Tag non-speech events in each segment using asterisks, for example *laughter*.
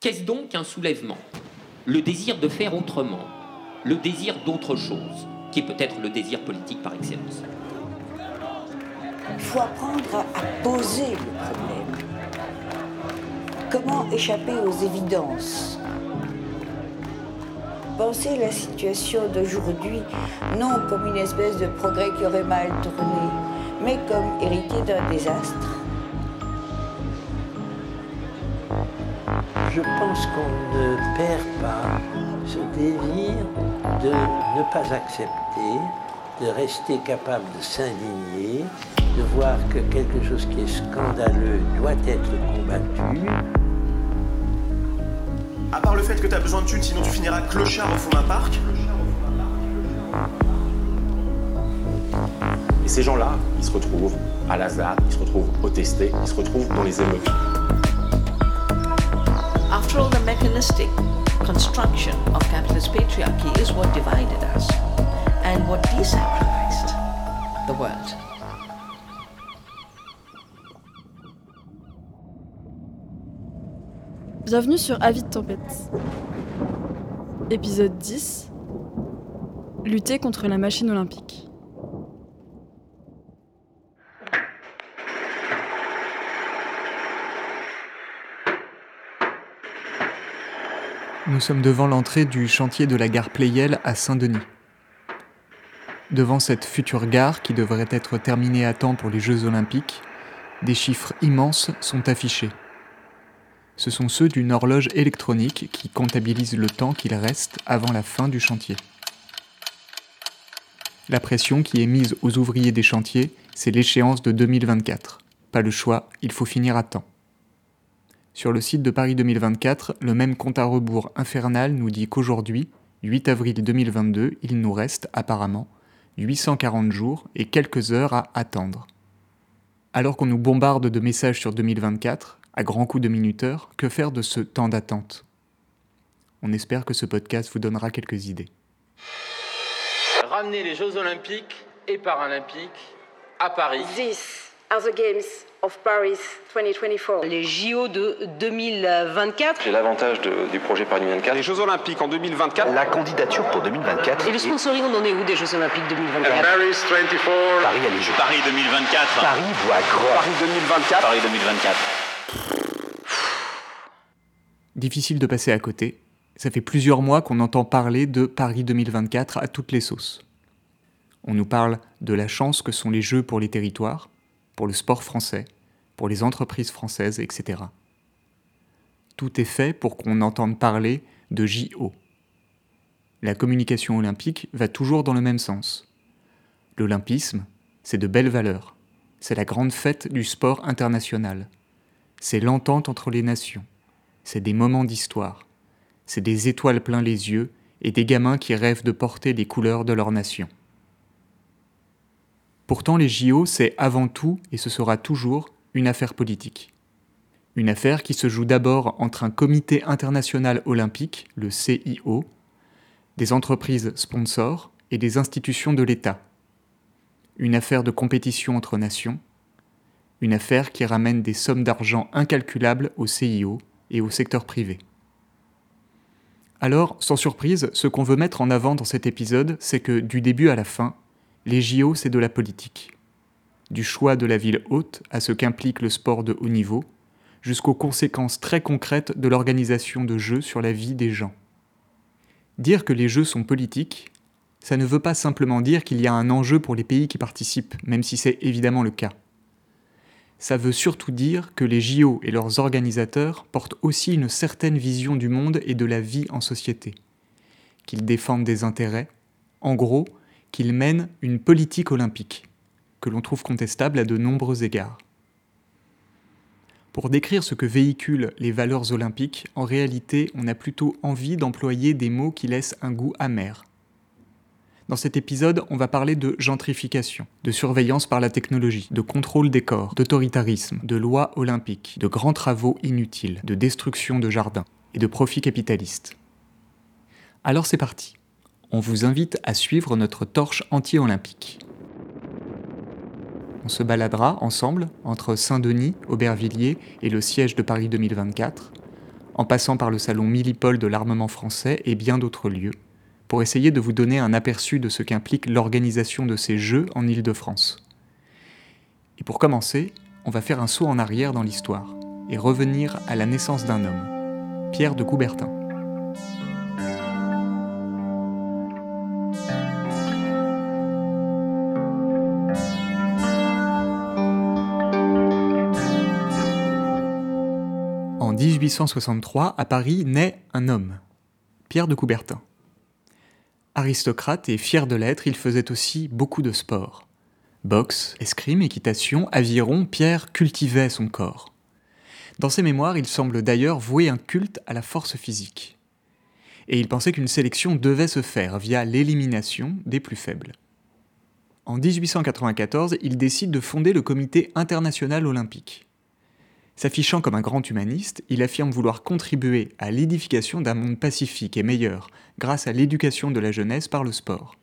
Qu'est-ce donc qu'un soulèvement? Le désir de faire autrement, le désir d'autre chose, qui est peut-être le désir politique par excellence. Il faut apprendre à poser le problème. Comment échapper aux évidences? Penser la situation d'aujourd'hui non comme une espèce de progrès qui aurait mal tourné, mais comme hérité d'un désastre. Je pense qu'on ne perd pas ce désir de ne pas accepter, de rester capable de s'indigner, de voir que quelque chose qui est scandaleux doit être combattu. À part le fait que t'as besoin de thunes, sinon tu finiras clochard au fond d'un parc. Et ces gens-là, ils se retrouvent à Lazare, ils se retrouvent au testé, ils se retrouvent dans les émeutes. All, the mechanistic construction of capitalist patriarchy is what divided us and what desacralized the world. Bienvenue sur Avis de tempête. Épisode 10 Lutter contre la machine olympique. Nous sommes devant l'entrée du chantier de la gare Pleyel à Saint-Denis. Devant cette future gare qui devrait être terminée à temps pour les Jeux olympiques, des chiffres immenses sont affichés. Ce sont ceux d'une horloge électronique qui comptabilise le temps qu'il reste avant la fin du chantier. La pression qui est mise aux ouvriers des chantiers, c'est l'échéance de 2024. Pas le choix, il faut finir à temps. Sur le site de Paris 2024, le même compte à rebours infernal nous dit qu'aujourd'hui, 8 avril 2022, il nous reste apparemment 840 jours et quelques heures à attendre. Alors qu'on nous bombarde de messages sur 2024, à grands coups de minuteurs, que faire de ce temps d'attente? On espère que ce podcast vous donnera quelques idées. Ramener les Jeux olympiques et paralympiques à Paris. Games of Paris 2024. Les JO de 2024. J'ai l'avantage du projet Paris 2024. Les Jeux Olympiques en 2024. La candidature pour 2024. Et le sponsoring, on en est où des Jeux Olympiques 2024 euh, Paris 24. Paris à les Jeux. Paris 2024. Paris voit. Paris 2024. Paris 2024. Difficile de passer à côté. Ça fait plusieurs mois qu'on entend parler de Paris 2024 à toutes les sauces. On nous parle de la chance que sont les Jeux pour les territoires pour le sport français, pour les entreprises françaises, etc. Tout est fait pour qu'on entende parler de JO. La communication olympique va toujours dans le même sens. L'olympisme, c'est de belles valeurs. C'est la grande fête du sport international. C'est l'entente entre les nations. C'est des moments d'histoire. C'est des étoiles plein les yeux et des gamins qui rêvent de porter les couleurs de leur nation. Pourtant, les JO, c'est avant tout, et ce sera toujours, une affaire politique. Une affaire qui se joue d'abord entre un comité international olympique, le CIO, des entreprises sponsors et des institutions de l'État. Une affaire de compétition entre nations, une affaire qui ramène des sommes d'argent incalculables au CIO et au secteur privé. Alors, sans surprise, ce qu'on veut mettre en avant dans cet épisode, c'est que du début à la fin, les JO, c'est de la politique. Du choix de la ville haute à ce qu'implique le sport de haut niveau, jusqu'aux conséquences très concrètes de l'organisation de jeux sur la vie des gens. Dire que les jeux sont politiques, ça ne veut pas simplement dire qu'il y a un enjeu pour les pays qui participent, même si c'est évidemment le cas. Ça veut surtout dire que les JO et leurs organisateurs portent aussi une certaine vision du monde et de la vie en société, qu'ils défendent des intérêts, en gros, qu'ils mènent une politique olympique, que l'on trouve contestable à de nombreux égards. Pour décrire ce que véhiculent les valeurs olympiques, en réalité, on a plutôt envie d'employer des mots qui laissent un goût amer. Dans cet épisode, on va parler de gentrification, de surveillance par la technologie, de contrôle des corps, d'autoritarisme, de lois olympiques, de grands travaux inutiles, de destruction de jardins et de profits capitalistes. Alors c'est parti. On vous invite à suivre notre torche anti-olympique. On se baladera ensemble entre Saint-Denis, Aubervilliers et le siège de Paris 2024, en passant par le salon Millipol de l'armement français et bien d'autres lieux, pour essayer de vous donner un aperçu de ce qu'implique l'organisation de ces Jeux en Île-de-France. Et pour commencer, on va faire un saut en arrière dans l'histoire et revenir à la naissance d'un homme, Pierre de Coubertin. 1863, à Paris, naît un homme, Pierre de Coubertin. Aristocrate et fier de l'être, il faisait aussi beaucoup de sport. Boxe, escrime, équitation, aviron, Pierre cultivait son corps. Dans ses mémoires, il semble d'ailleurs vouer un culte à la force physique. Et il pensait qu'une sélection devait se faire via l'élimination des plus faibles. En 1894, il décide de fonder le Comité international olympique. S'affichant comme un grand humaniste, il affirme vouloir contribuer à l'édification d'un monde pacifique et meilleur grâce à l'éducation de la jeunesse par le sport.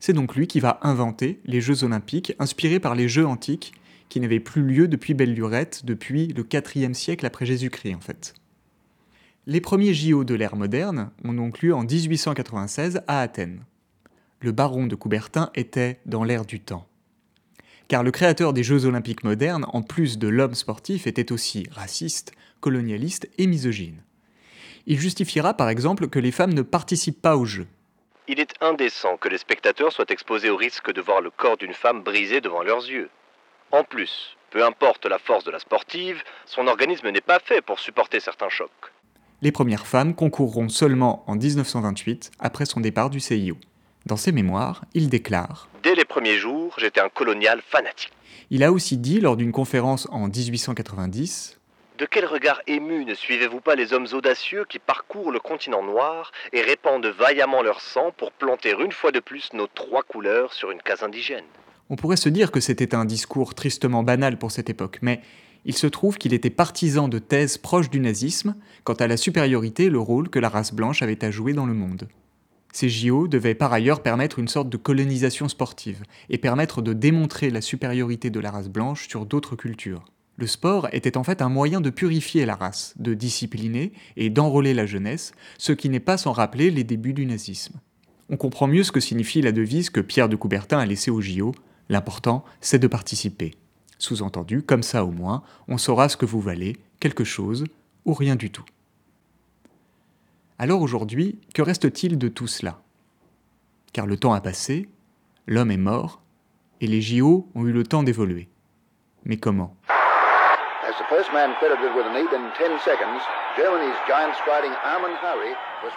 C'est donc lui qui va inventer les Jeux olympiques inspirés par les Jeux antiques qui n'avaient plus lieu depuis belle lurette, depuis le IVe siècle après Jésus-Christ en fait. Les premiers JO de l'ère moderne ont donc lieu en 1896 à Athènes. Le baron de Coubertin était dans l'ère du temps car le créateur des Jeux olympiques modernes, en plus de l'homme sportif, était aussi raciste, colonialiste et misogyne. Il justifiera par exemple que les femmes ne participent pas aux Jeux. Il est indécent que les spectateurs soient exposés au risque de voir le corps d'une femme brisé devant leurs yeux. En plus, peu importe la force de la sportive, son organisme n'est pas fait pour supporter certains chocs. Les premières femmes concourront seulement en 1928, après son départ du CIO. Dans ses mémoires, il déclare Dès les premiers jours, j'étais un colonial fanatique. Il a aussi dit lors d'une conférence en 1890 De quel regard ému ne suivez-vous pas les hommes audacieux qui parcourent le continent noir et répandent vaillamment leur sang pour planter une fois de plus nos trois couleurs sur une case indigène? On pourrait se dire que c'était un discours tristement banal pour cette époque, mais il se trouve qu'il était partisan de thèses proches du nazisme quant à la supériorité et le rôle que la race blanche avait à jouer dans le monde. Ces JO devaient par ailleurs permettre une sorte de colonisation sportive et permettre de démontrer la supériorité de la race blanche sur d'autres cultures. Le sport était en fait un moyen de purifier la race, de discipliner et d'enrôler la jeunesse, ce qui n'est pas sans rappeler les débuts du nazisme. On comprend mieux ce que signifie la devise que Pierre de Coubertin a laissée aux JO, l'important c'est de participer. Sous-entendu, comme ça au moins, on saura ce que vous valez, quelque chose ou rien du tout. Alors aujourd'hui, que reste-t-il de tout cela? Car le temps a passé, l'homme est mort, et les JO ont eu le temps d'évoluer. Mais comment?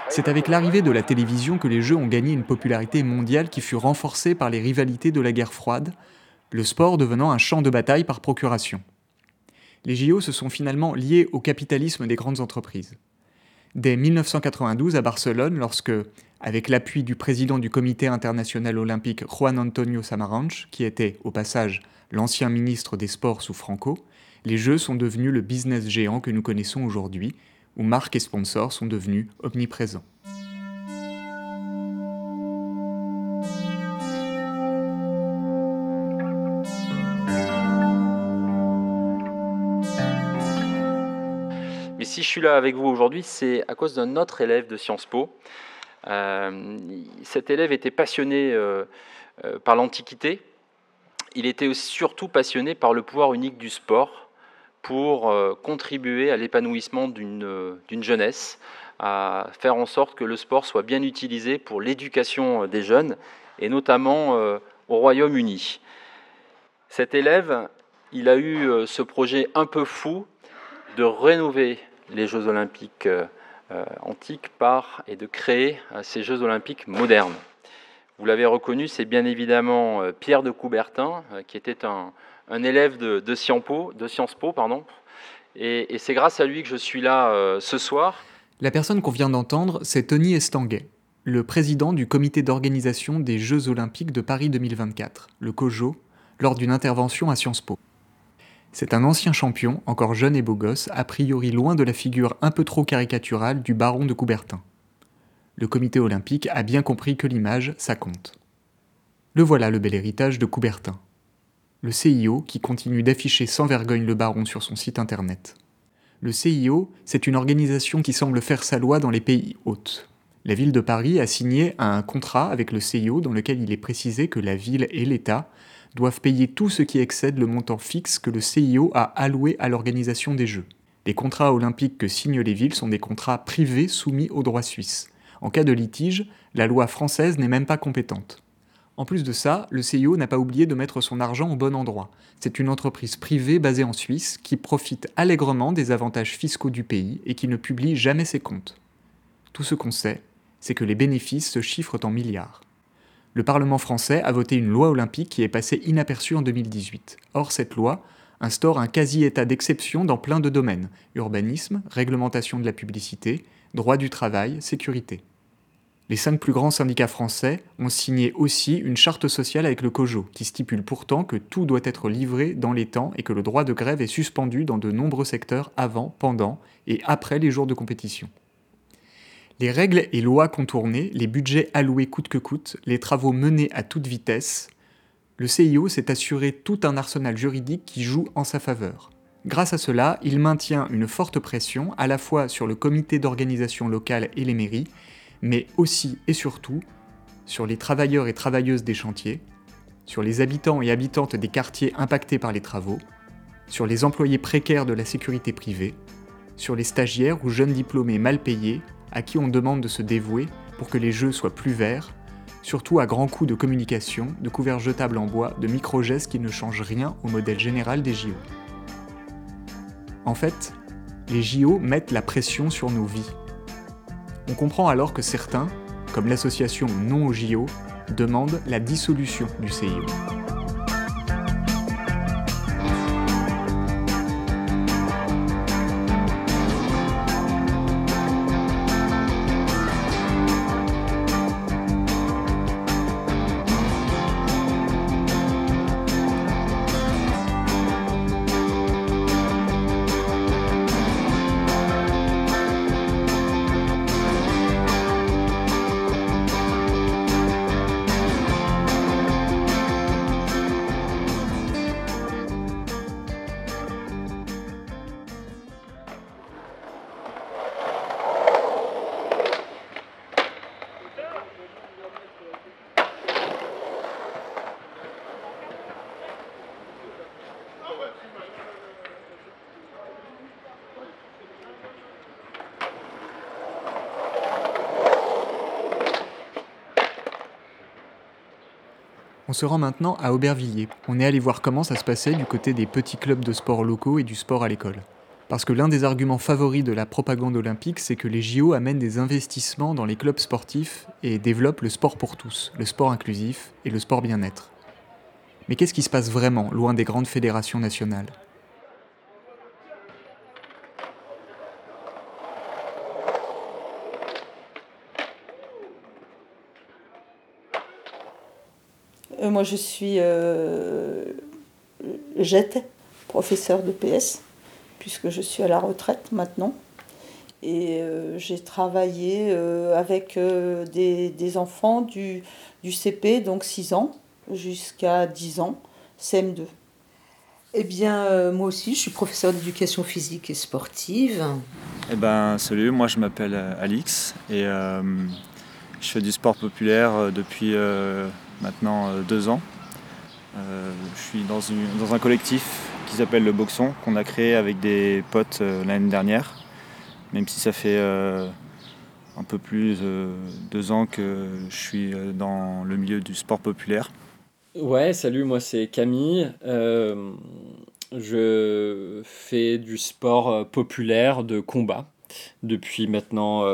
C'est avec l'arrivée de la télévision que les Jeux ont gagné une popularité mondiale qui fut renforcée par les rivalités de la guerre froide, le sport devenant un champ de bataille par procuration. Les JO se sont finalement liés au capitalisme des grandes entreprises dès 1992 à Barcelone lorsque, avec l'appui du président du Comité international olympique Juan Antonio Samaranch, qui était au passage l'ancien ministre des Sports sous Franco, les Jeux sont devenus le business géant que nous connaissons aujourd'hui, où marques et sponsors sont devenus omniprésents. Je suis là avec vous aujourd'hui, c'est à cause d'un autre élève de Sciences Po. Euh, cet élève était passionné euh, euh, par l'Antiquité. Il était surtout passionné par le pouvoir unique du sport pour contribuer à l'épanouissement d'une jeunesse, à faire en sorte que le sport soit bien utilisé pour l'éducation des jeunes, et notamment au Royaume-Uni. Cet élève, il a eu ce projet un peu fou de rénover les Jeux olympiques euh, euh, antiques par et de créer euh, ces Jeux olympiques modernes. Vous l'avez reconnu, c'est bien évidemment Pierre de Coubertin, qui était un, élève de, Sciences Po, de Sciences Po pardon. Et, c'est grâce à lui que je suis là ce soir. La personne qu'on vient d'entendre, c'est Tony Estanguet, le président du comité d'organisation des Jeux olympiques de Paris 2024, le COJO, lors d'une intervention à Sciences Po. C'est un ancien champion, encore jeune et beau gosse, a priori loin de la figure un peu trop caricaturale du baron de Coubertin. Le comité olympique a bien compris que l'image, ça compte. Le voilà le bel héritage de Coubertin. Le CIO qui continue d'afficher sans vergogne le baron sur son site internet. Le CIO, c'est une organisation qui semble faire sa loi dans les pays hôtes. La ville de Paris a signé un contrat avec le CIO dans lequel il est précisé que la ville et l'État doivent payer tout ce qui excède le montant fixe que le CIO a alloué à l'organisation des Jeux. Les contrats olympiques que signent les villes sont des contrats privés soumis au droit suisse. En cas de litige, la loi française n'est même pas compétente. En plus de ça, le CIO n'a pas oublié de mettre son argent au bon endroit. C'est une entreprise privée basée en Suisse qui profite allègrement des avantages fiscaux du pays et qui ne publie jamais ses comptes. Tout ce qu'on sait, c'est que les bénéfices se chiffrent en milliards. Le Parlement français a voté une loi olympique qui est passée inaperçue en 2018. Or, cette loi instaure un quasi-état d'exception dans plein de domaines urbanisme, réglementation de la publicité, droit du travail, sécurité. Les cinq plus grands syndicats français ont signé aussi une charte sociale avec le COJO, qui stipule pourtant que tout doit être livré dans les temps et que le droit de grève est suspendu dans de nombreux secteurs avant, pendant et après les jours de compétition. Les règles et lois contournées, les budgets alloués coûte que coûte, les travaux menés à toute vitesse, le CIO s'est assuré tout un arsenal juridique qui joue en sa faveur. Grâce à cela, il maintient une forte pression à la fois sur le comité d'organisation locale et les mairies, mais aussi et surtout sur les travailleurs et travailleuses des chantiers, sur les habitants et habitantes des quartiers impactés par les travaux, sur les employés précaires de la sécurité privée, sur les stagiaires ou jeunes diplômés mal payés à qui on demande de se dévouer pour que les jeux soient plus verts, surtout à grands coups de communication, de couverts jetables en bois, de micro-gestes qui ne changent rien au modèle général des JO. En fait, les JO mettent la pression sur nos vies, on comprend alors que certains, comme l'association Non au JO, demandent la dissolution du CIO. On se rend maintenant à Aubervilliers. On est allé voir comment ça se passait du côté des petits clubs de sport locaux et du sport à l'école. Parce que l'un des arguments favoris de la propagande olympique, c'est que les JO amènent des investissements dans les clubs sportifs et développent le sport pour tous, le sport inclusif et le sport bien-être. Mais qu'est-ce qui se passe vraiment loin des grandes fédérations nationales? Moi, je suis euh, j'étais professeur de PS, puisque je suis à la retraite maintenant. Et euh, j'ai travaillé avec des, enfants du, du, CP, donc 6 ans, jusqu'à 10 ans, CM2. Eh bien, moi aussi, je suis professeur d'éducation physique et sportive. Eh ben, salut, moi je m'appelle Alix et je fais du sport populaire depuis maintenant euh, deux ans. Euh, je suis dans, un collectif qui s'appelle le Boxon, qu'on a créé avec des potes euh, l'année dernière, même si ça fait un peu plus de deux ans que je suis dans le milieu du sport populaire. Ouais, salut, moi c'est Camille. je fais du sport populaire de combat depuis maintenant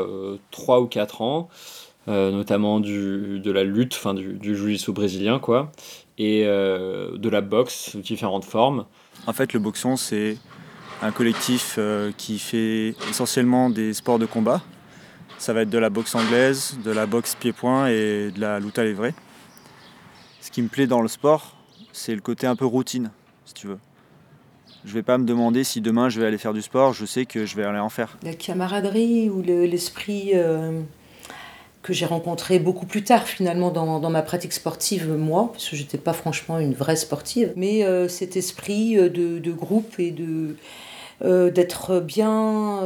trois ou quatre ans. Euh, notamment du, de la lutte, enfin du, du jiu-jitsu brésilien, quoi, et euh, de la boxe sous différentes formes. En fait, le boxon, c'est un collectif euh, qui fait essentiellement des sports de combat. Ça va être de la boxe anglaise, de la boxe pied-point et de la lutte à l'évré. Ce qui me plaît dans le sport, c'est le côté un peu routine, si tu veux. Je vais pas me demander si demain je vais aller faire du sport, je sais que je vais aller en faire. La camaraderie ou l'esprit que j'ai rencontré beaucoup plus tard finalement dans, dans, ma pratique sportive, moi, parce que j'étais pas franchement une vraie sportive, mais euh, cet esprit euh, de, de, groupe et de, euh, d'être bien,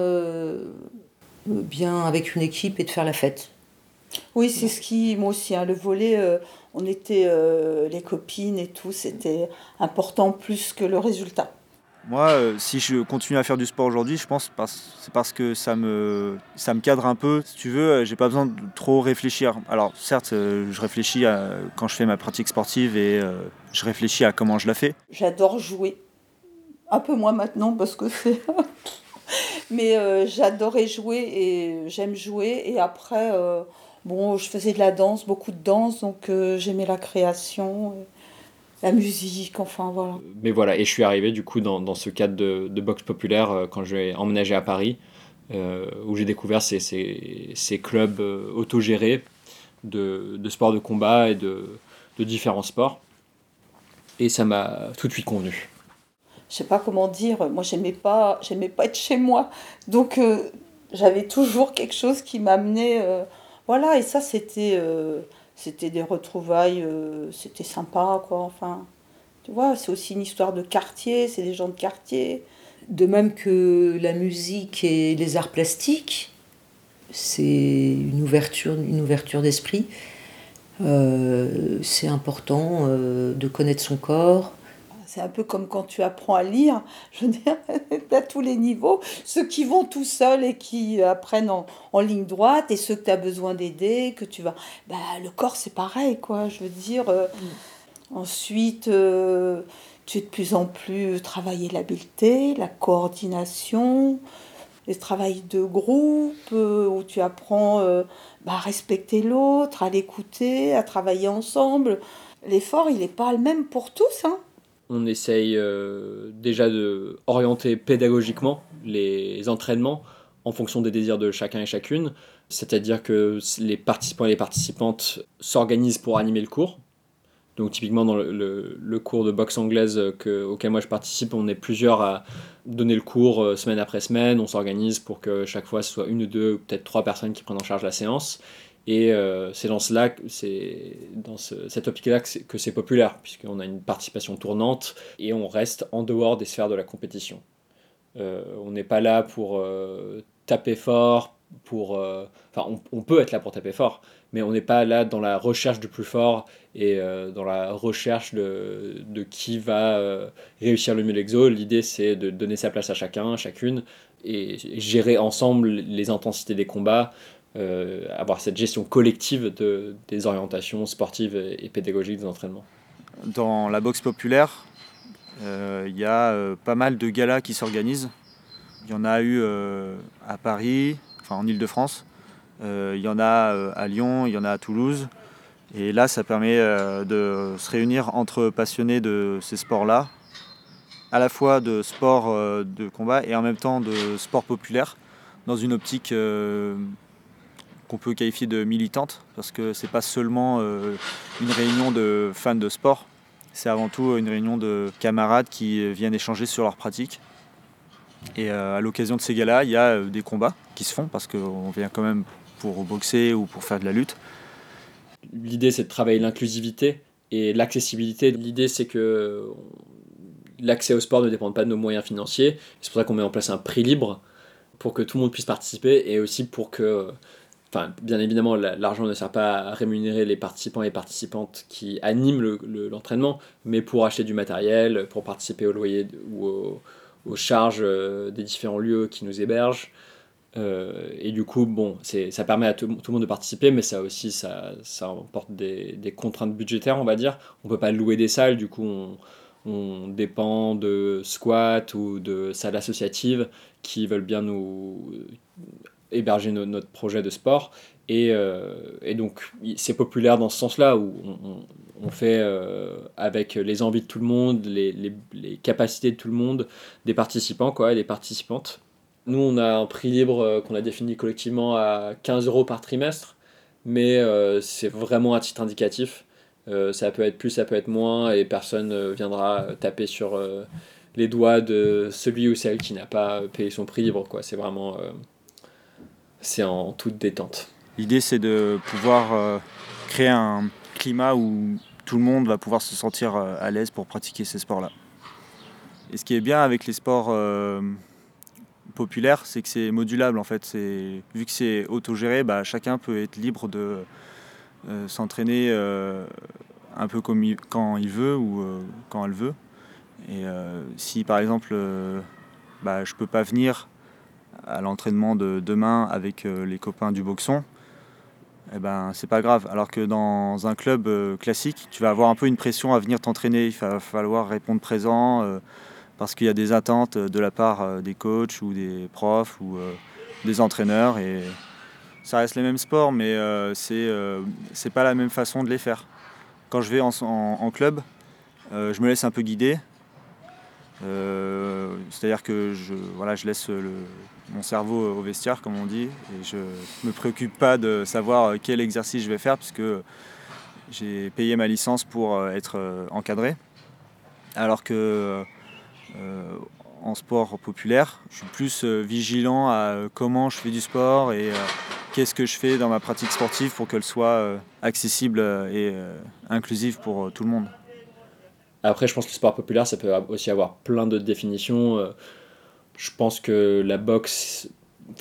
bien avec une équipe et de faire la fête. Oui, c'est ce qui, moi aussi, hein, le volet, on était les copines et tout, c'était important plus que le résultat. Moi, si je continue à faire du sport aujourd'hui, je pense que c'est parce que ça me, ça me cadre un peu. Si tu veux, j'ai pas besoin de trop réfléchir. Alors, certes, je réfléchis quand je fais ma pratique sportive et je réfléchis à comment je la fais. J'adore jouer. Un peu moins maintenant parce que c'est. *laughs* Mais euh, j'adorais jouer et j'aime jouer. Et après, euh, bon, je faisais de la danse, beaucoup de danse, donc euh, j'aimais la création, la musique, enfin voilà. Mais voilà, et je suis arrivé du coup dans, dans ce cadre de, de boxe populaire quand j'ai emménagé à Paris, où j'ai découvert ces, ces, ces clubs autogérés de, de sport de combat et de, de différents sports. Et ça m'a tout de suite convenu je sais pas comment dire, moi j'aimais pas, j'aimais pas être chez moi. Donc euh, j'avais toujours quelque chose qui m'amenait. Euh, voilà, et ça c'était euh, c'était des retrouvailles, c'était sympa quoi. Enfin, tu vois, c'est aussi une histoire de quartier, c'est des gens de quartier. De même que la musique et les arts plastiques, c'est une ouverture, une ouverture d'esprit. c'est important de connaître son corps, c'est un peu comme quand tu apprends à lire, je veux dire, *laughs* à tous les niveaux. Ceux qui vont tout seuls et qui apprennent en, ligne droite et ceux que tu as besoin d'aider, que tu vas. Bah, le corps, c'est pareil, quoi. Je veux dire. Euh, mm. Ensuite, euh, tu es de plus en plus travailler l'habileté, la coordination, les travails de groupe, euh, où tu apprends bah, à respecter l'autre, à l'écouter, à travailler ensemble. L'effort, il n'est pas le même pour tous. Hein on essaye euh, déjà de orienter pédagogiquement les entraînements en fonction des désirs de chacun et chacune. C'est-à-dire que les participants et les participantes s'organisent pour animer le cours. Donc typiquement dans le, cours de boxe anglaise auquel moi je participe, on est plusieurs à donner le cours euh, semaine après semaine. On s'organise pour que chaque fois ce soit une ou deux, peut-être trois personnes qui prennent en charge la séance. Et euh, c'est dans cela, dans cette optique-là que c'est populaire, puisqu'on a une participation tournante et on reste en dehors des sphères de la compétition. Euh, on n'est pas là pour euh, taper fort, pour, enfin, on, peut être là pour taper fort, mais on n'est pas là dans la recherche du plus fort et dans la recherche de, de qui va réussir le mieux l'exo. L'idée, c'est de donner sa place à chacun, chacune, et gérer ensemble les intensités des combats, euh, avoir cette gestion collective de, des orientations sportives et, pédagogiques des entraînements. Dans la boxe populaire, euh, il y a euh, pas mal de galas qui s'organisent. Il y en a eu à Paris, enfin en Ile-de-France. Il y en a à Lyon, il y en a à Toulouse. Et là, ça permet de se réunir entre passionnés de ces sports-là, à la fois de sport de combat et en même temps de sport populaire, dans une optique qu'on peut qualifier de militante, parce que c'est pas seulement euh, une réunion de fans de sport, c'est avant tout une réunion de camarades qui viennent échanger sur leurs pratiques. Et euh, à l'occasion de ces gars-là, il y a euh, des combats qui se font, parce qu'on vient quand même pour boxer ou pour faire de la lutte. L'idée, c'est de travailler l'inclusivité et l'accessibilité. L'idée, c'est que l'accès au sport ne dépend pas de nos moyens financiers. C'est pour ça qu'on met en place un prix libre pour que tout le monde puisse participer et aussi pour que Enfin, bien évidemment, l'argent ne sert pas à rémunérer les participants et participantes qui animent l'entraînement, mais pour acheter du matériel, pour participer au loyer ou aux, charges euh, des différents lieux qui nous hébergent. Euh, et du coup, bon, ça permet à tout, le monde de participer, mais ça aussi, ça, emporte des, contraintes budgétaires, on va dire. On peut pas louer des salles, du coup, on dépend de squats ou de salles associatives qui veulent bien nous héberger notre projet de sport. Et, euh, et donc, c'est populaire dans ce sens-là, où on, fait euh, avec les envies de tout le monde, les, les, les, capacités de tout le monde, des participants quoi, et des participantes. Nous, on a un prix libre euh, qu'on a défini collectivement à 15 euros par trimestre, mais c'est vraiment à titre indicatif. ça peut être plus, ça peut être moins, et personne viendra taper sur les doigts de celui ou celle qui n'a pas payé son prix libre. Quoi. C'est vraiment c'est en toute détente. L'idée, c'est de pouvoir euh, créer un climat où tout le monde va pouvoir se sentir euh, à l'aise pour pratiquer ces sports-là. Et ce qui est bien avec les sports euh, populaire, c'est que c'est modulable en fait. Vu que c'est autogéré, bah, chacun peut être libre de s'entraîner un peu comme quand il veut ou quand elle veut. Et si par exemple, bah, je peux pas venir à l'entraînement de demain avec euh, les copains du boxon, eh ben c'est pas grave. Alors que dans un club euh, classique, tu vas avoir un peu une pression à venir t'entraîner. Il va falloir répondre présent euh, parce qu'il y a des attentes de la part des coachs ou des profs ou des entraîneurs. Et ça reste les mêmes sports, mais c'est pas la même façon de les faire. Quand je vais en, club, je me laisse un peu guider. C'est-à-dire que je laisse le, mon cerveau au vestiaire, comme on dit, et je me préoccupe pas de savoir quel exercice je vais faire, puisque j'ai payé ma licence pour euh, être euh, encadré. Alors que euh, en sport populaire, je suis plus euh, vigilant à euh, comment je fais du sport et euh, qu'est-ce que je fais dans ma pratique sportive pour qu'elle soit euh, accessible euh, et euh, inclusive pour euh, tout le monde. Après, je pense que le sport populaire, ça peut aussi avoir plein d'autres définitions. Je pense que la boxe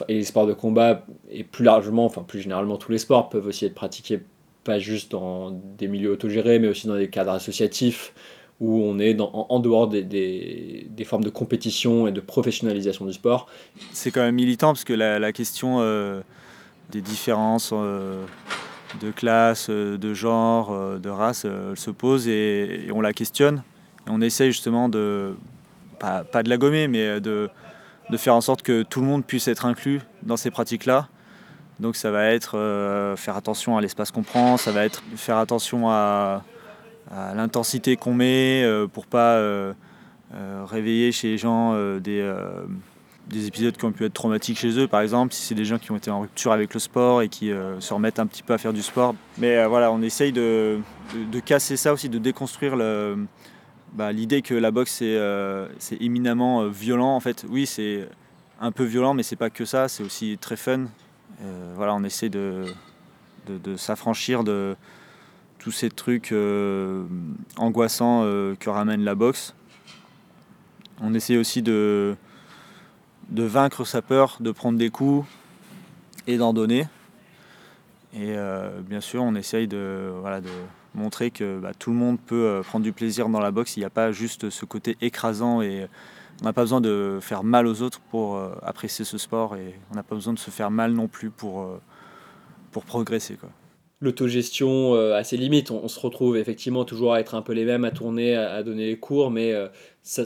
et les sports de combat, et plus largement, enfin plus généralement tous les sports, peuvent aussi être pratiqués pas juste dans des milieux autogérés, mais aussi dans des cadres associatifs où on est en, dehors des, des- des formes de compétition et de professionnalisation du sport. C'est quand même militant parce que la, question euh, des différences euh, de classe, euh, de genre, de race, euh, se pose et, et on la questionne. Et on essaye justement de, pas, pas de la gommer, mais de, de faire en sorte que tout le monde puisse être inclus dans ces pratiques-là. Donc ça va être euh, faire attention à l'espace qu'on prend, ça va être faire attention à, l'intensité qu'on met euh, pour pas euh, euh, réveiller chez les gens des, des épisodes qui ont pu être traumatiques chez eux, par exemple, si c'est des gens qui ont été en rupture avec le sport et qui se remettent un petit peu à faire du sport. Mais voilà, on essaye de- de casser ça aussi, de déconstruire le- bah, l'idée que la boxe c'est euh, éminemment euh, violent. En fait, oui, c'est un peu violent, mais c'est pas que ça, c'est aussi très fun. Euh, voilà, on essaie de, de, s'affranchir de tous ces trucs angoissants que ramène la boxe. On essaie aussi de, de vaincre sa peur de prendre des coups et d'en donner. Et bien sûr, on essaye de, voilà, de montrer que bah, tout le monde peut euh, prendre du plaisir dans la boxe. Il n'y a pas juste ce côté écrasant et on n'a pas besoin de faire mal aux autres pour euh, apprécier ce sport et on n'a pas besoin de se faire mal non plus pour, euh, pour progresser. Quoi. L'autogestion euh, à ses limites, on, se retrouve effectivement toujours à être un peu les mêmes, à tourner, à, donner les cours, mais euh, ça,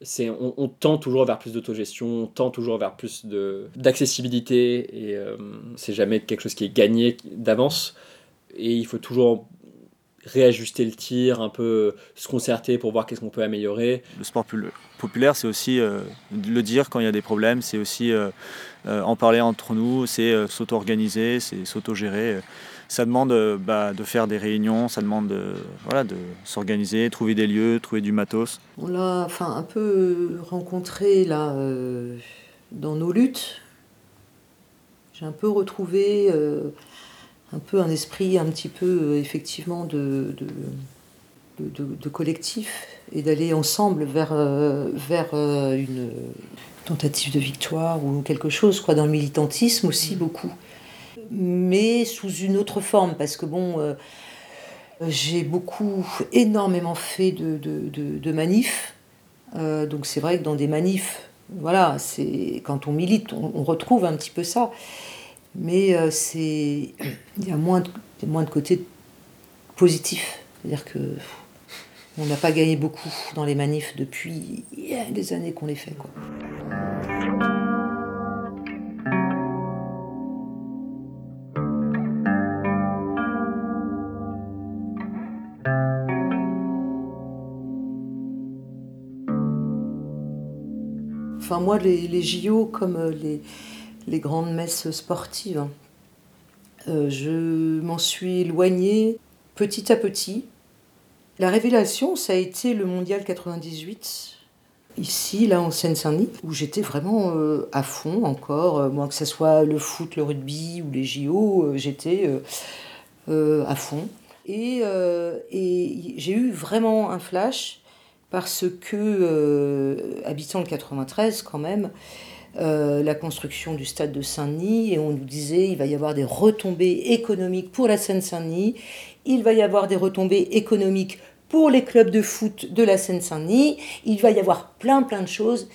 c'est, on, on tend toujours vers plus d'autogestion, on tend toujours vers plus de, d'accessibilité, et euh, c'est jamais quelque chose qui est gagné d'avance, et il faut toujours réajuster le tir, un peu se concerter pour voir qu'est-ce qu'on peut améliorer. Le sport pul- populaire, c'est aussi euh, le dire quand il y a des problèmes, c'est aussi euh, euh, en parler entre nous, c'est euh, s'auto-organiser, c'est s'auto-gérer. Ça demande euh, bah, de faire des réunions, ça demande de, voilà, de s'organiser, trouver des lieux, trouver du matos. On l'a enfin, un peu rencontré là euh, dans nos luttes. J'ai un peu retrouvé euh, un peu un esprit un petit peu euh, effectivement de, de, de- collectif et d'aller ensemble vers, euh, vers euh, une tentative de victoire ou quelque chose, quoi, dans le militantisme aussi beaucoup. Mais sous une autre forme, parce que bon, j'ai beaucoup, énormément fait de, de, de- de manifs. Euh, donc c'est vrai que dans des manifs, voilà, c'est quand on milite, on, on retrouve un petit peu ça. Mais euh, c'est, il y a moins de, moins de côté positif. C'est-à-dire que on n'a pas gagné beaucoup dans les manifs depuis des années qu'on les fait. Quoi. Enfin, moi, les, les JO, comme euh, les, les grandes messes sportives, euh, je m'en suis éloignée petit à petit. La révélation, ça a été le Mondial 98, ici, là, en Seine-Saint-Denis, où j'étais vraiment euh, à fond encore. Euh, Moi, que ce soit le foot, le rugby ou les JO, j'étais à fond. Et, et j'ai eu vraiment un flash parce que, habitant le 93 quand même, euh, la construction du stade de Saint-Denis et on nous disait il va y avoir des retombées économiques pour la Seine-Saint-Denis, il va y avoir des retombées économiques pour les clubs de foot de la Seine-Saint-Denis, il va y avoir plein plein de choses.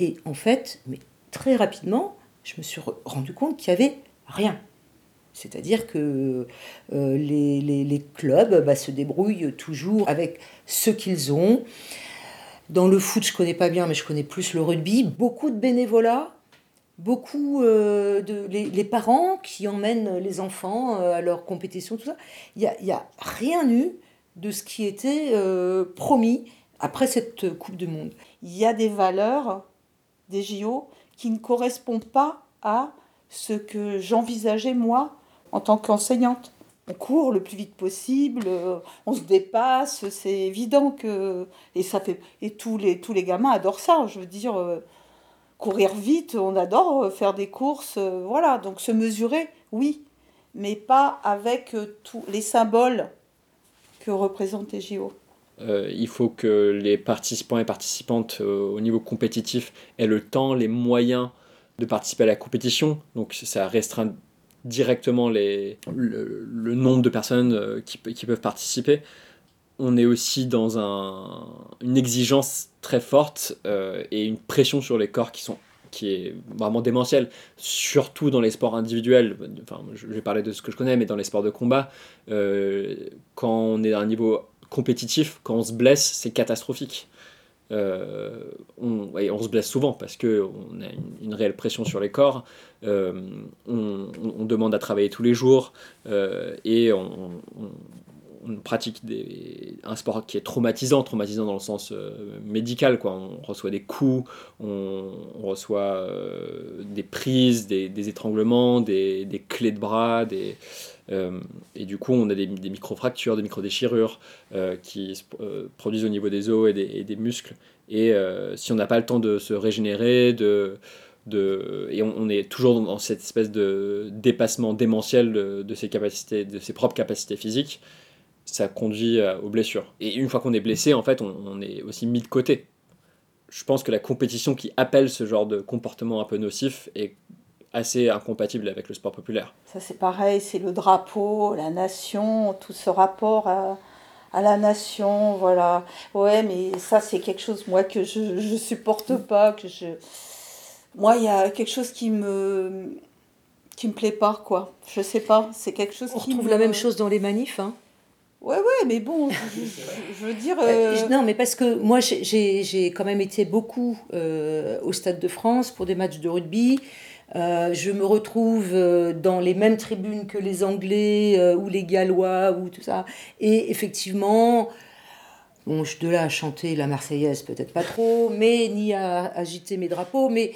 Et en fait, mais très rapidement, je me suis rendu compte qu'il y avait rien. C'est-à-dire que euh, les, clubs bah, se débrouillent toujours avec ce qu'ils ont. Dans le foot, je connais pas bien, mais je connais plus le rugby. Beaucoup de bénévolat, beaucoup euh, de les, parents qui emmènent les enfants euh, à leurs compétitions, tout ça. Il n'y a, y a, rien eu de ce qui était euh, promis après cette Coupe du Monde. Il y a des valeurs des JO qui ne correspondent pas à ce que j'envisageais moi en tant qu'enseignante on court le plus vite possible, euh, on se dépasse, c'est évident que et ça fait et tous les tous les gamins adorent ça, je veux dire euh, courir vite, on adore euh, faire des courses, voilà, donc se mesurer, oui, mais pas avec tous les symboles que représentent les JO. il faut que les participants et participantes au niveau compétitif aient le temps, les moyens de participer à la compétition. Donc ça restreint directement les, le, nombre de personnes euh, qui, peuvent participer. On est aussi dans un, une exigence très forte euh, et une pression sur les corps qui, sont, qui est vraiment démentielle, surtout dans les sports individuels. Enfin, je vais parler de ce que je connais, mais dans les sports de combat, euh, quand on est à un niveau compétitif, quand on se blesse, c'est catastrophique. Euh, on, se blesse souvent parce qu'on a une, réelle pression sur les corps. Euh, on, demande à travailler tous les jours euh, et on, pratique un sport qui est traumatisant, traumatisant dans le sens médical. Quoi. On reçoit des coups, on, reçoit des prises, des, étranglements, des, des, clés de bras, des, et du coup, on a des, des micro-fractures, des micro-déchirures euh, qui se euh, produisent au niveau des os et des, muscles. Et si on n'a pas le temps de se régénérer, de, de, et on, est toujours dans cette espèce de dépassement démentiel de, ses capacités, de ses propres capacités physiques, ça conduit aux blessures. Et une fois qu'on est blessé, en fait, on, est aussi mis de côté. Je pense que la compétition qui appelle ce genre de comportement un peu nocif est assez incompatible avec le sport populaire. Ça c'est pareil, c'est le drapeau, la nation, tout ce rapport à, à, la nation, voilà. Ouais, mais ça c'est quelque chose moi que je ne supporte pas, que je... Moi il y a quelque chose qui me qui me plaît pas quoi. Je sais pas, c'est quelque chose On qui retrouve me... la même chose dans les manifs hein. Ouais, ouais, mais bon, je, je veux dire. Euh... Non, mais parce que moi, j'ai quand même été beaucoup euh, au Stade de France pour des matchs de rugby. Euh, je me retrouve euh, dans les mêmes tribunes que les Anglais euh, ou les Gallois ou tout ça. Et effectivement, bon, je de là à chanter la Marseillaise, peut-être pas trop, mais ni à agiter mes drapeaux. Mais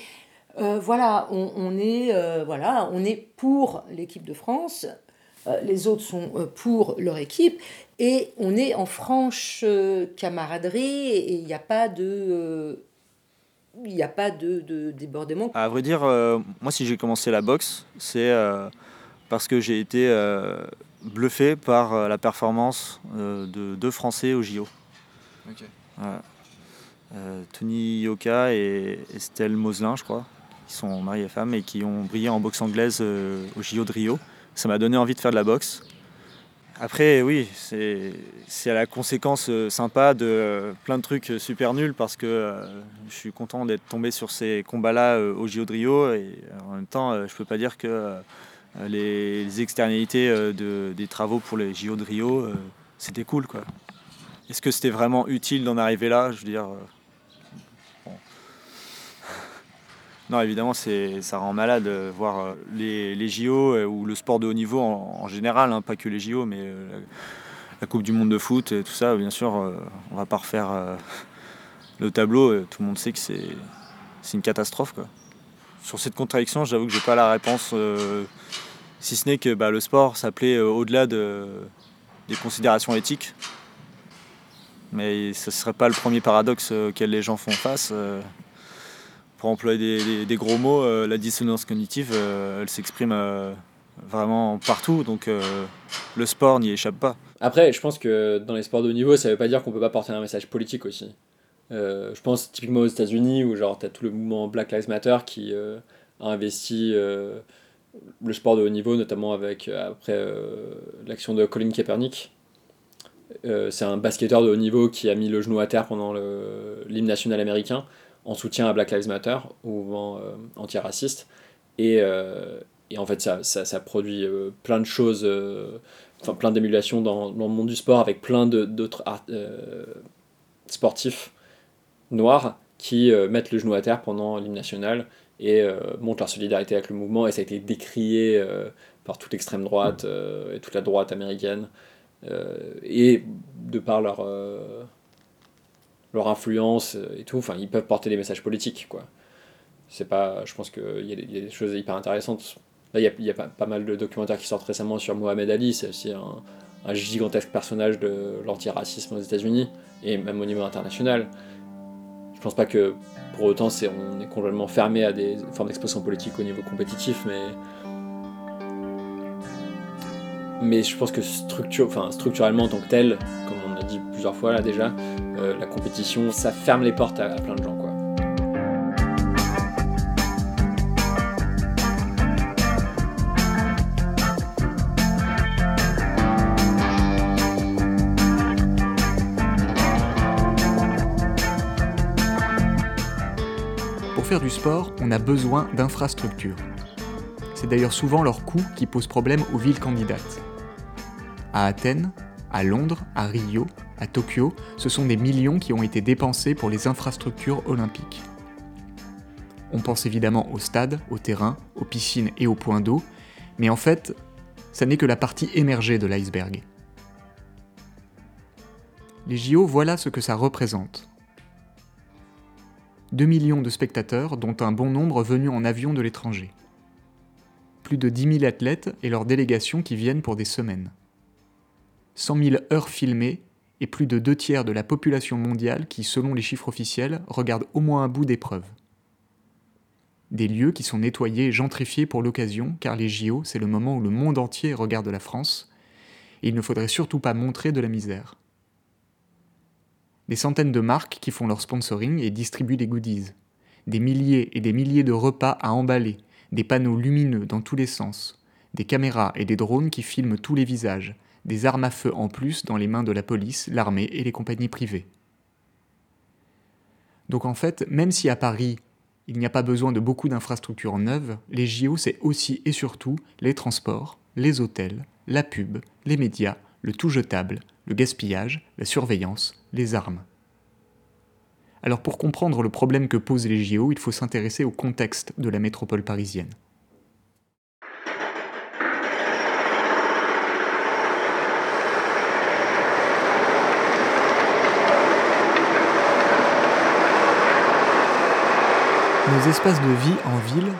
voilà, on, on est, voilà, on est pour l'équipe de France. les autres sont pour leur équipe. Et on est en franche camaraderie et il n'y a pas de il n'y a pas de, de, débordement. À vrai dire, euh, moi, si j'ai commencé la boxe, c'est euh, parce que j'ai été euh, bluffé par la performance de deux Français au JO. Okay. Voilà. Tony Yoka et Estelle Moselin, je crois, qui sont mari et femme et qui ont brillé en boxe anglaise au JO de Rio. Ça m'a donné envie de faire de la boxe. Après, oui, c'est la conséquence euh, sympa de euh, plein de trucs super nuls parce que euh, je suis content d'être tombé sur ces combats-là euh, au JO de Rio et en même temps, euh, je peux pas dire que euh, les, externalités de, des travaux pour les JO de Rio, c'était cool. Est-ce que c'était vraiment utile d'en arriver là? Je veux dire. Bon. Non, évidemment, ça rend malade euh, voir les, les JO euh, ou le sport de haut niveau en, général, hein, pas que les JO, mais euh, la, Coupe du Monde de foot et tout ça. Bien sûr, euh, on va pas refaire euh, le tableau. tout le monde sait que c'est une catastrophe. Sur cette contradiction, j'avoue que j'ai pas la réponse, euh, si ce n'est que bah, le sport s'appelait au-delà de, des considérations éthiques. Mais ce ne serait pas le premier paradoxe auquel les gens font face pour employer des, gros mots, euh, la dissonance cognitive, euh, elle s'exprime euh, vraiment partout, donc le sport n'y échappe pas. Après, je pense que dans les sports de haut niveau, ça ne veut pas dire qu'on ne peut pas porter un message politique aussi. Je pense typiquement aux États-Unis où genre tu as tout le mouvement Black Lives Matter qui a investi le sport de haut niveau, notamment avec après l'action de Colin Kaepernick. c'est un basketteur de haut niveau qui a mis le genou à terre pendant l'hymne national américain en soutien à Black Lives Matter, au mouvement antiraciste. Et, et en fait, ça, produit euh, plein de choses, euh, enfin plein d'émulations dans, le monde du sport avec plein d'autres euh, sportifs noirs qui mettent le genou à terre pendant l'hymne national et montrent leur solidarité avec le mouvement. Et ça a été décrié par toute l'extrême droite et toute la droite américaine. et de par leur, leur influence et tout, enfin, ils peuvent porter des messages politiques, quoi. C'est pas, je pense qu'il y, y, a des choses hyper intéressantes il y a, pas, mal de documentaires qui sortent récemment sur Mohamed Ali, c'est aussi un, gigantesque personnage de l'antiracisme aux États-Unis et même au niveau international. Je pense pas que pour autant on est complètement fermé à des formes d'expression politique au niveau compétitif, mais mais je pense que structure, enfin, structurellement en tant que tel, comme dit plusieurs fois là déjà, euh, la compétition, ça ferme les portes à, à plein de gens. Quoi. faire du sport, on a besoin d'infrastructures. C'est d'ailleurs souvent leur coût qui pose problème aux villes candidates. À Athènes, à Londres, à Rio, à Tokyo, ce sont des millions qui ont été dépensés pour les infrastructures olympiques. On pense évidemment aux stades, aux terrains, aux piscines et aux points d'eau, mais en fait, ça n'est que la partie émergée de l'iceberg. Les JO, voilà ce que ça représente. 2 millions de spectateurs, dont un bon nombre venus en avion de l'étranger. Plus de 10 000 athlètes et leurs délégations qui viennent pour des semaines. 100 000 heures filmées et plus de deux tiers de la population mondiale qui, selon les chiffres officiels, regarde au moins un bout d'épreuve. Des lieux qui sont nettoyés et gentrifiés pour l'occasion, car les JO, c'est le moment où le monde entier regarde la France, et il ne faudrait surtout pas montrer de la misère des centaines de marques qui font leur sponsoring et distribuent des goodies, des milliers et des milliers de repas à emballer, des panneaux lumineux dans tous les sens, des caméras et des drones qui filment tous les visages, des armes à feu en plus dans les mains de la police, l'armée et les compagnies privées. Donc en fait, même si à Paris, il n'y a pas besoin de beaucoup d'infrastructures neuves, les JO c'est aussi et surtout les transports, les hôtels, la pub, les médias, le tout jetable, le gaspillage, la surveillance, les armes. Alors pour comprendre le problème que posent les JO, il faut s'intéresser au contexte de la métropole parisienne. Nos espaces de vie en ville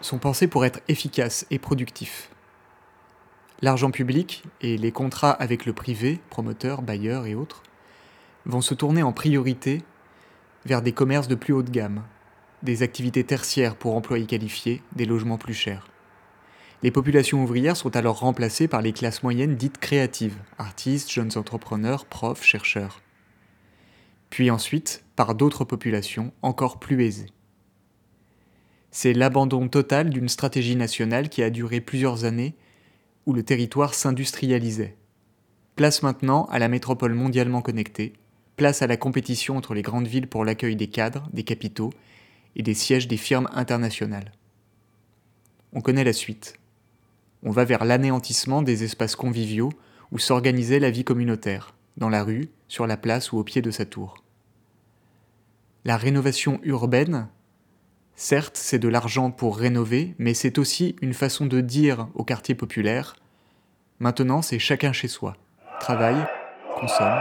sont pensés pour être efficaces et productifs. L'argent public et les contrats avec le privé, promoteurs, bailleurs et autres, vont se tourner en priorité vers des commerces de plus haute gamme, des activités tertiaires pour employés qualifiés, des logements plus chers. Les populations ouvrières sont alors remplacées par les classes moyennes dites créatives, artistes, jeunes entrepreneurs, profs, chercheurs. Puis ensuite par d'autres populations encore plus aisées. C'est l'abandon total d'une stratégie nationale qui a duré plusieurs années où le territoire s'industrialisait. Place maintenant à la métropole mondialement connectée, place à la compétition entre les grandes villes pour l'accueil des cadres, des capitaux et des sièges des firmes internationales. On connaît la suite. On va vers l'anéantissement des espaces conviviaux où s'organisait la vie communautaire, dans la rue, sur la place ou au pied de sa tour. La rénovation urbaine Certes, c'est de l'argent pour rénover, mais c'est aussi une façon de dire au quartier populaire Maintenant, c'est chacun chez soi. Travaille, consomme.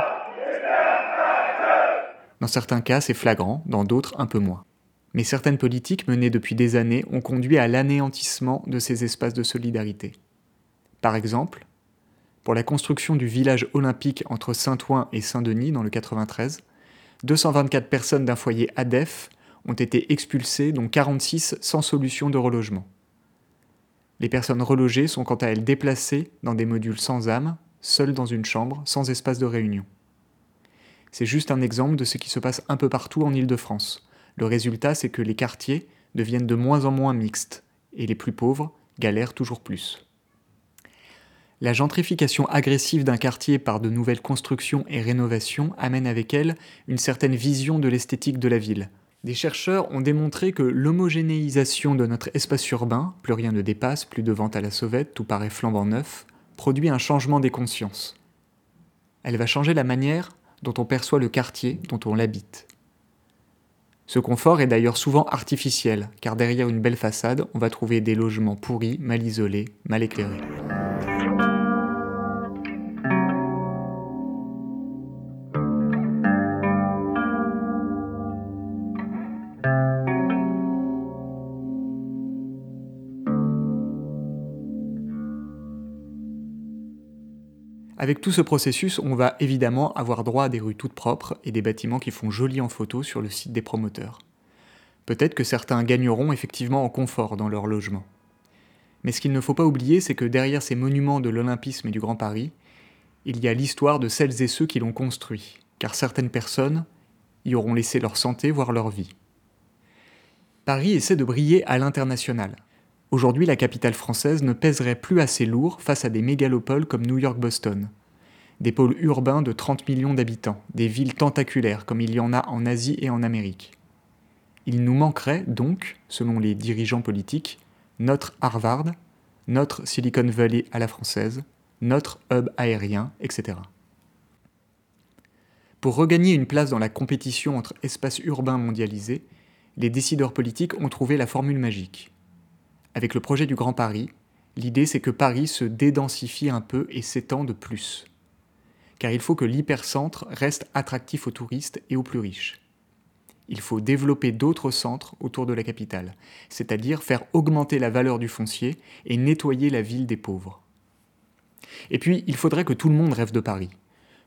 Dans certains cas, c'est flagrant, dans d'autres, un peu moins. Mais certaines politiques menées depuis des années ont conduit à l'anéantissement de ces espaces de solidarité. Par exemple, pour la construction du village olympique entre Saint-Ouen et Saint-Denis dans le 93, 224 personnes d'un foyer ADEF ont été expulsés, dont 46 sans solution de relogement. Les personnes relogées sont quant à elles déplacées dans des modules sans âme, seules dans une chambre, sans espace de réunion. C'est juste un exemple de ce qui se passe un peu partout en Île-de-France. Le résultat, c'est que les quartiers deviennent de moins en moins mixtes, et les plus pauvres galèrent toujours plus. La gentrification agressive d'un quartier par de nouvelles constructions et rénovations amène avec elle une certaine vision de l'esthétique de la ville. Des chercheurs ont démontré que l'homogénéisation de notre espace urbain, plus rien ne dépasse, plus de vente à la sauvette, tout paraît flambant neuf, produit un changement des consciences. Elle va changer la manière dont on perçoit le quartier dont on l'habite. Ce confort est d'ailleurs souvent artificiel, car derrière une belle façade, on va trouver des logements pourris, mal isolés, mal éclairés. Avec tout ce processus, on va évidemment avoir droit à des rues toutes propres et des bâtiments qui font joli en photo sur le site des promoteurs. Peut-être que certains gagneront effectivement en confort dans leur logement. Mais ce qu'il ne faut pas oublier, c'est que derrière ces monuments de l'Olympisme et du Grand Paris, il y a l'histoire de celles et ceux qui l'ont construit, car certaines personnes y auront laissé leur santé, voire leur vie. Paris essaie de briller à l'international. Aujourd'hui, la capitale française ne pèserait plus assez lourd face à des mégalopoles comme New York-Boston. Des pôles urbains de 30 millions d'habitants, des villes tentaculaires comme il y en a en Asie et en Amérique. Il nous manquerait donc, selon les dirigeants politiques, notre Harvard, notre Silicon Valley à la française, notre hub aérien, etc. Pour regagner une place dans la compétition entre espaces urbains mondialisés, les décideurs politiques ont trouvé la formule magique. Avec le projet du Grand Paris, l'idée c'est que Paris se dédensifie un peu et s'étende plus. Car il faut que l'hypercentre reste attractif aux touristes et aux plus riches. Il faut développer d'autres centres autour de la capitale, c'est-à-dire faire augmenter la valeur du foncier et nettoyer la ville des pauvres. Et puis, il faudrait que tout le monde rêve de Paris,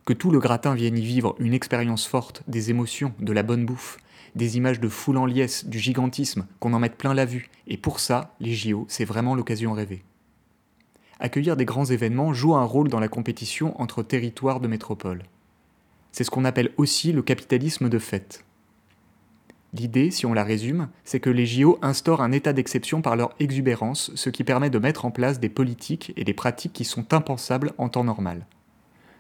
que tout le gratin vienne y vivre une expérience forte des émotions, de la bonne bouffe, des images de foule en liesse, du gigantisme, qu'on en mette plein la vue. Et pour ça, les JO, c'est vraiment l'occasion rêvée. Accueillir des grands événements joue un rôle dans la compétition entre territoires de métropole. C'est ce qu'on appelle aussi le capitalisme de fait. L'idée, si on la résume, c'est que les JO instaurent un état d'exception par leur exubérance, ce qui permet de mettre en place des politiques et des pratiques qui sont impensables en temps normal.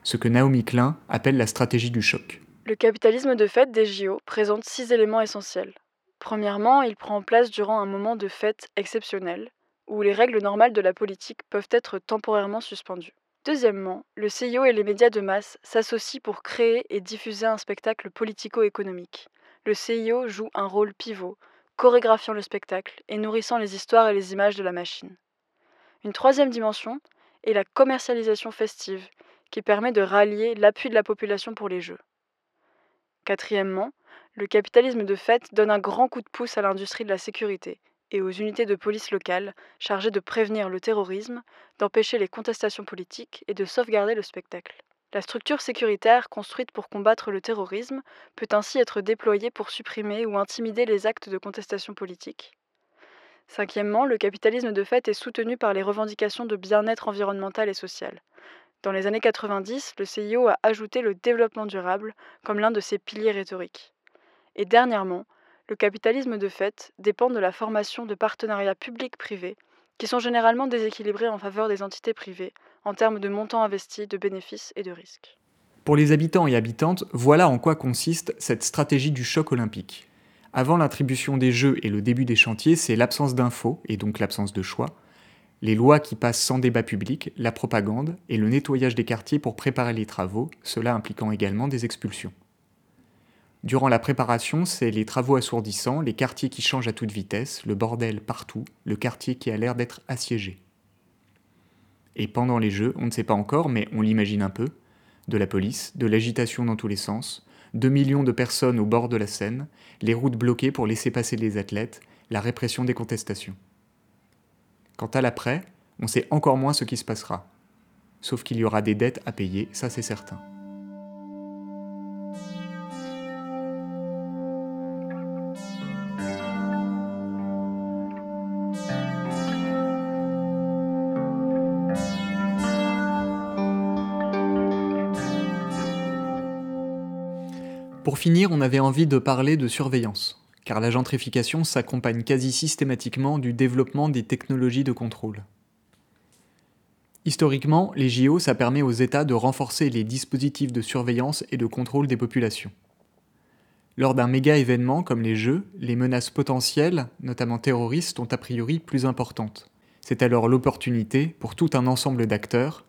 Ce que Naomi Klein appelle la stratégie du choc. Le capitalisme de fête des JO présente six éléments essentiels. Premièrement, il prend place durant un moment de fête exceptionnel, où les règles normales de la politique peuvent être temporairement suspendues. Deuxièmement, le CIO et les médias de masse s'associent pour créer et diffuser un spectacle politico-économique. Le CIO joue un rôle pivot, chorégraphiant le spectacle et nourrissant les histoires et les images de la machine. Une troisième dimension est la commercialisation festive, qui permet de rallier l'appui de la population pour les jeux. Quatrièmement, le capitalisme de fait donne un grand coup de pouce à l'industrie de la sécurité et aux unités de police locales chargées de prévenir le terrorisme, d'empêcher les contestations politiques et de sauvegarder le spectacle. La structure sécuritaire construite pour combattre le terrorisme peut ainsi être déployée pour supprimer ou intimider les actes de contestation politique. Cinquièmement, le capitalisme de fait est soutenu par les revendications de bien-être environnemental et social. Dans les années 90, le CIO a ajouté le développement durable comme l'un de ses piliers rhétoriques. Et dernièrement, le capitalisme de fait dépend de la formation de partenariats publics-privés qui sont généralement déséquilibrés en faveur des entités privées en termes de montants investis, de bénéfices et de risques. Pour les habitants et habitantes, voilà en quoi consiste cette stratégie du choc olympique. Avant l'attribution des jeux et le début des chantiers, c'est l'absence d'infos, et donc l'absence de choix, les lois qui passent sans débat public, la propagande et le nettoyage des quartiers pour préparer les travaux, cela impliquant également des expulsions. Durant la préparation, c'est les travaux assourdissants, les quartiers qui changent à toute vitesse, le bordel partout, le quartier qui a l'air d'être assiégé. Et pendant les jeux, on ne sait pas encore, mais on l'imagine un peu, de la police, de l'agitation dans tous les sens, 2 millions de personnes au bord de la Seine, les routes bloquées pour laisser passer les athlètes, la répression des contestations. Quant à l'après, on sait encore moins ce qui se passera. Sauf qu'il y aura des dettes à payer, ça c'est certain. Pour finir, on avait envie de parler de surveillance, car la gentrification s'accompagne quasi systématiquement du développement des technologies de contrôle. Historiquement, les JO, ça permet aux États de renforcer les dispositifs de surveillance et de contrôle des populations. Lors d'un méga événement comme les Jeux, les menaces potentielles, notamment terroristes, sont a priori plus importantes. C'est alors l'opportunité pour tout un ensemble d'acteurs,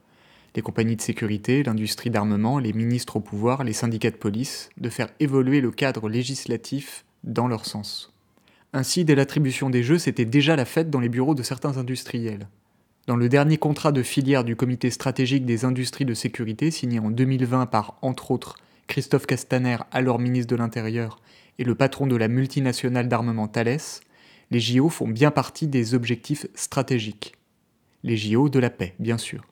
les compagnies de sécurité, l'industrie d'armement, les ministres au pouvoir, les syndicats de police, de faire évoluer le cadre législatif dans leur sens. Ainsi, dès l'attribution des Jeux, c'était déjà la fête dans les bureaux de certains industriels. Dans le dernier contrat de filière du Comité stratégique des industries de sécurité, signé en 2020 par, entre autres, Christophe Castaner, alors ministre de l'Intérieur, et le patron de la multinationale d'armement Thales, les JO font bien partie des objectifs stratégiques. Les JO de la paix, bien sûr.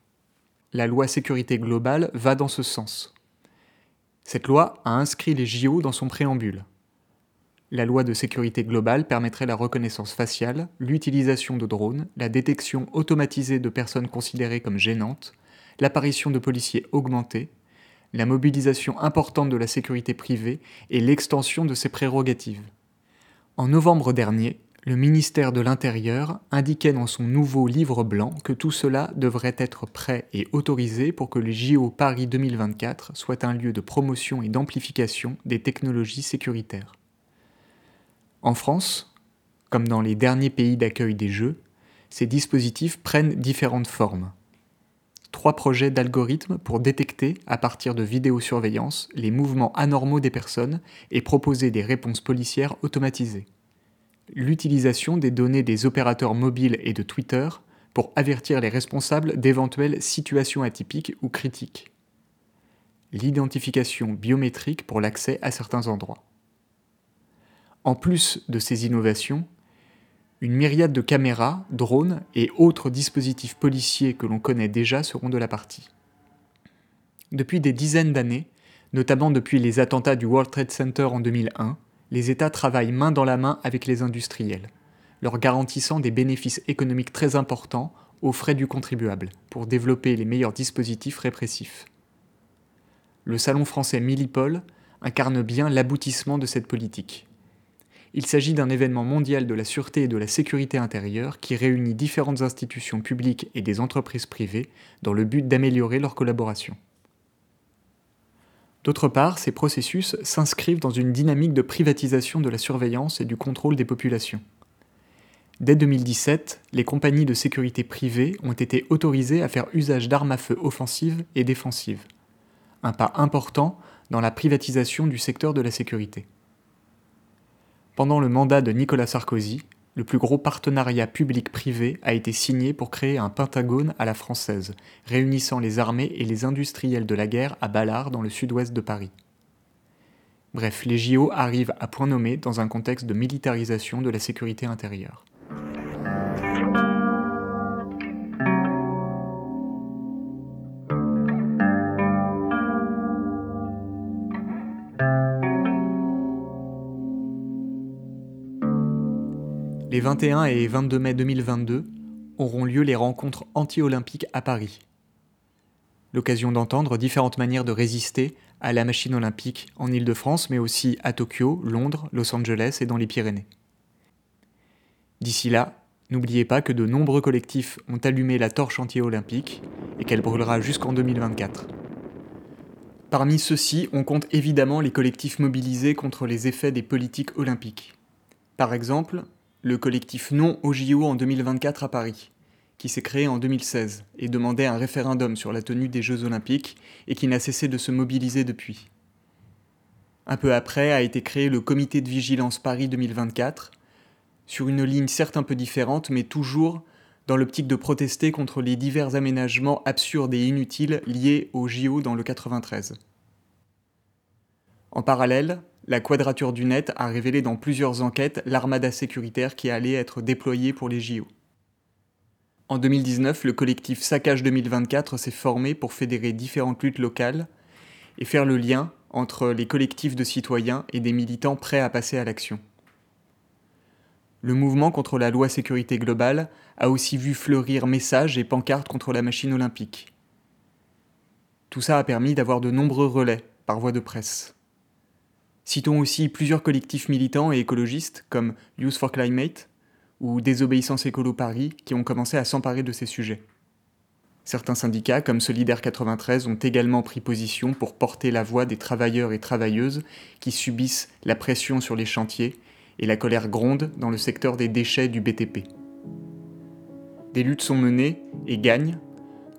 La loi sécurité globale va dans ce sens. Cette loi a inscrit les JO dans son préambule. La loi de sécurité globale permettrait la reconnaissance faciale, l'utilisation de drones, la détection automatisée de personnes considérées comme gênantes, l'apparition de policiers augmentés, la mobilisation importante de la sécurité privée et l'extension de ses prérogatives. En novembre dernier, le ministère de l'Intérieur indiquait dans son nouveau livre blanc que tout cela devrait être prêt et autorisé pour que le JO Paris 2024 soit un lieu de promotion et d'amplification des technologies sécuritaires. En France, comme dans les derniers pays d'accueil des Jeux, ces dispositifs prennent différentes formes. Trois projets d'algorithmes pour détecter, à partir de vidéosurveillance, les mouvements anormaux des personnes et proposer des réponses policières automatisées. L'utilisation des données des opérateurs mobiles et de Twitter pour avertir les responsables d'éventuelles situations atypiques ou critiques. L'identification biométrique pour l'accès à certains endroits. En plus de ces innovations, une myriade de caméras, drones et autres dispositifs policiers que l'on connaît déjà seront de la partie. Depuis des dizaines d'années, notamment depuis les attentats du World Trade Center en 2001, les États travaillent main dans la main avec les industriels, leur garantissant des bénéfices économiques très importants aux frais du contribuable pour développer les meilleurs dispositifs répressifs. Le Salon français Millipol incarne bien l'aboutissement de cette politique. Il s'agit d'un événement mondial de la sûreté et de la sécurité intérieure qui réunit différentes institutions publiques et des entreprises privées dans le but d'améliorer leur collaboration. D'autre part, ces processus s'inscrivent dans une dynamique de privatisation de la surveillance et du contrôle des populations. Dès 2017, les compagnies de sécurité privées ont été autorisées à faire usage d'armes à feu offensives et défensives. Un pas important dans la privatisation du secteur de la sécurité. Pendant le mandat de Nicolas Sarkozy, le plus gros partenariat public-privé a été signé pour créer un Pentagone à la française, réunissant les armées et les industriels de la guerre à Ballard dans le sud-ouest de Paris. Bref, les JO arrivent à point nommé dans un contexte de militarisation de la sécurité intérieure. Les 21 et 22 mai 2022 auront lieu les rencontres anti-olympiques à Paris. L'occasion d'entendre différentes manières de résister à la machine olympique en Île-de-France, mais aussi à Tokyo, Londres, Los Angeles et dans les Pyrénées. D'ici là, n'oubliez pas que de nombreux collectifs ont allumé la torche anti-olympique et qu'elle brûlera jusqu'en 2024. Parmi ceux-ci, on compte évidemment les collectifs mobilisés contre les effets des politiques olympiques. Par exemple, le collectif Non au JO en 2024 à Paris, qui s'est créé en 2016 et demandait un référendum sur la tenue des Jeux olympiques et qui n'a cessé de se mobiliser depuis. Un peu après a été créé le Comité de vigilance Paris 2024, sur une ligne certes un peu différente, mais toujours dans l'optique de protester contre les divers aménagements absurdes et inutiles liés aux JO dans le 93. En parallèle, la Quadrature du Net a révélé dans plusieurs enquêtes l'armada sécuritaire qui allait être déployée pour les JO. En 2019, le collectif Saccage 2024 s'est formé pour fédérer différentes luttes locales et faire le lien entre les collectifs de citoyens et des militants prêts à passer à l'action. Le mouvement contre la loi sécurité globale a aussi vu fleurir messages et pancartes contre la machine olympique. Tout ça a permis d'avoir de nombreux relais par voie de presse. Citons aussi plusieurs collectifs militants et écologistes comme Youth for Climate ou Désobéissance Écolo Paris qui ont commencé à s'emparer de ces sujets. Certains syndicats, comme Solidaire 93, ont également pris position pour porter la voix des travailleurs et travailleuses qui subissent la pression sur les chantiers et la colère gronde dans le secteur des déchets du BTP. Des luttes sont menées et gagnent,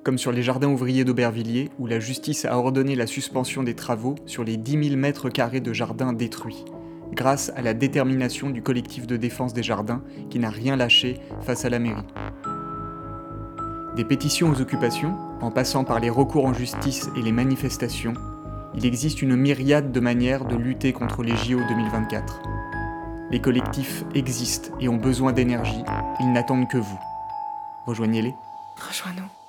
comme sur les jardins ouvriers d'Aubervilliers, où la justice a ordonné la suspension des travaux sur les 10 000 mètres carrés de jardins détruits, grâce à la détermination du collectif de défense des jardins qui n'a rien lâché face à la mairie. Des pétitions aux occupations, en passant par les recours en justice et les manifestations, il existe une myriade de manières de lutter contre les JO 2024. Les collectifs existent et ont besoin d'énergie, ils n'attendent que vous. Rejoignez-les. Rejoins-nous.